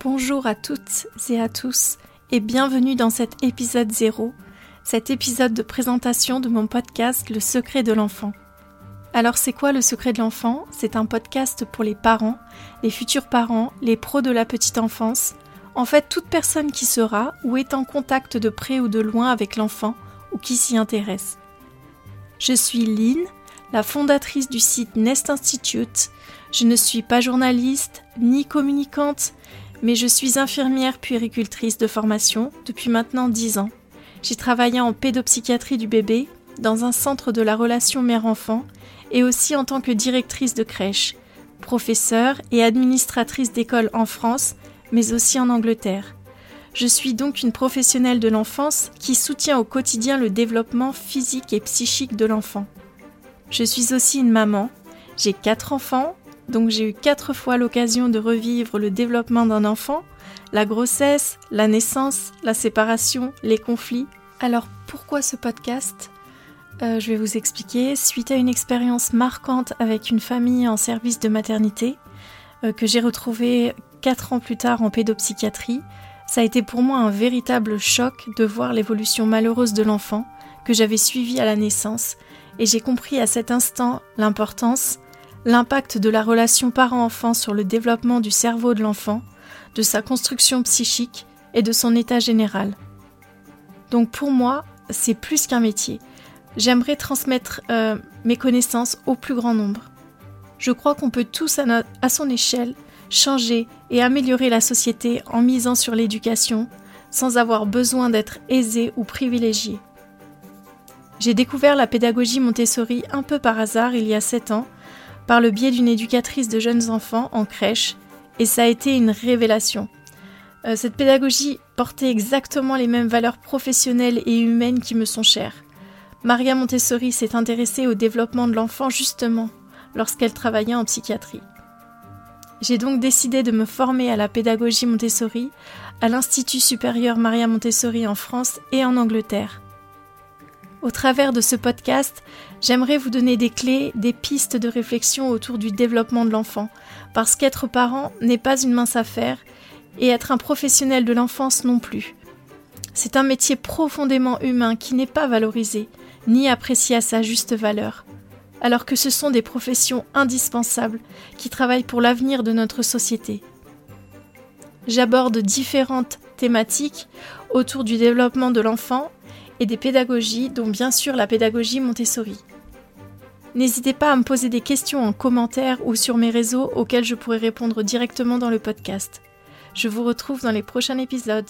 Bonjour à toutes et à tous et bienvenue dans cet épisode 0, cet épisode de présentation de mon podcast Le secret de l'enfant. Alors c'est quoi le secret de l'enfant? C'est un podcast pour les parents, les futurs parents, les pros de la petite enfance, en fait toute personne qui sera ou est en contact de près ou de loin avec l'enfant ou qui s'y intéresse. Je suis Lynn, la fondatrice du site Nest Institute. Je ne suis pas journaliste ni communicante, mais je suis infirmière puéricultrice de formation depuis maintenant 10 ans. J'ai travaillé en pédopsychiatrie du bébé, dans un centre de la relation mère-enfant et aussi en tant que directrice de crèche, professeure et administratrice d'école en France, mais aussi en Angleterre. Je suis donc une professionnelle de l'enfance qui soutient au quotidien le développement physique et psychique de l'enfant. Je suis aussi une maman. J'ai quatre enfants, donc j'ai eu quatre fois l'occasion de revivre le développement d'un enfant, la grossesse, la naissance, la séparation, les conflits. Alors pourquoi ce podcast? Euh, Je vais vous expliquer. Suite à une expérience marquante avec une famille en service de maternité, euh, que j'ai retrouvée quatre ans plus tard en pédopsychiatrie, ça a été pour moi un véritable choc de voir l'évolution malheureuse de l'enfant que j'avais suivi à la naissance, et j'ai compris à cet instant l'importance, l'impact de la relation parent-enfant sur le développement du cerveau de l'enfant, de sa construction psychique et de son état général. Donc pour moi, c'est plus qu'un métier. J'aimerais transmettre euh, mes connaissances au plus grand nombre. Je crois qu'on peut tous à, son échelle changer et améliorer la société en misant sur l'éducation sans avoir besoin d'être aisé ou privilégié. J'ai découvert la pédagogie Montessori un peu par hasard il y a 7 ans par le biais d'une éducatrice de jeunes enfants en crèche, et ça a été une révélation. Euh, cette pédagogie portait exactement les mêmes valeurs professionnelles et humaines qui me sont chères. Maria Montessori s'est intéressée au développement de l'enfant justement lorsqu'elle travaillait en psychiatrie. J'ai donc décidé de me former à la pédagogie Montessori à l'Institut supérieur Maria Montessori en France et en Angleterre. Au travers de ce podcast, j'aimerais vous donner des clés, des pistes de réflexion autour du développement de l'enfant, parce qu'être parent n'est pas une mince affaire, et être un professionnel de l'enfance non plus. C'est un métier profondément humain qui n'est pas valorisé, ni apprécié à sa juste valeur, alors que ce sont des professions indispensables qui travaillent pour l'avenir de notre société. J'aborde différentes thématiques autour du développement de l'enfant et des pédagogies, dont bien sûr la pédagogie Montessori. N'hésitez pas à me poser des questions en commentaire ou sur mes réseaux auxquels je pourrai répondre directement dans le podcast. Je vous retrouve dans les prochains épisodes.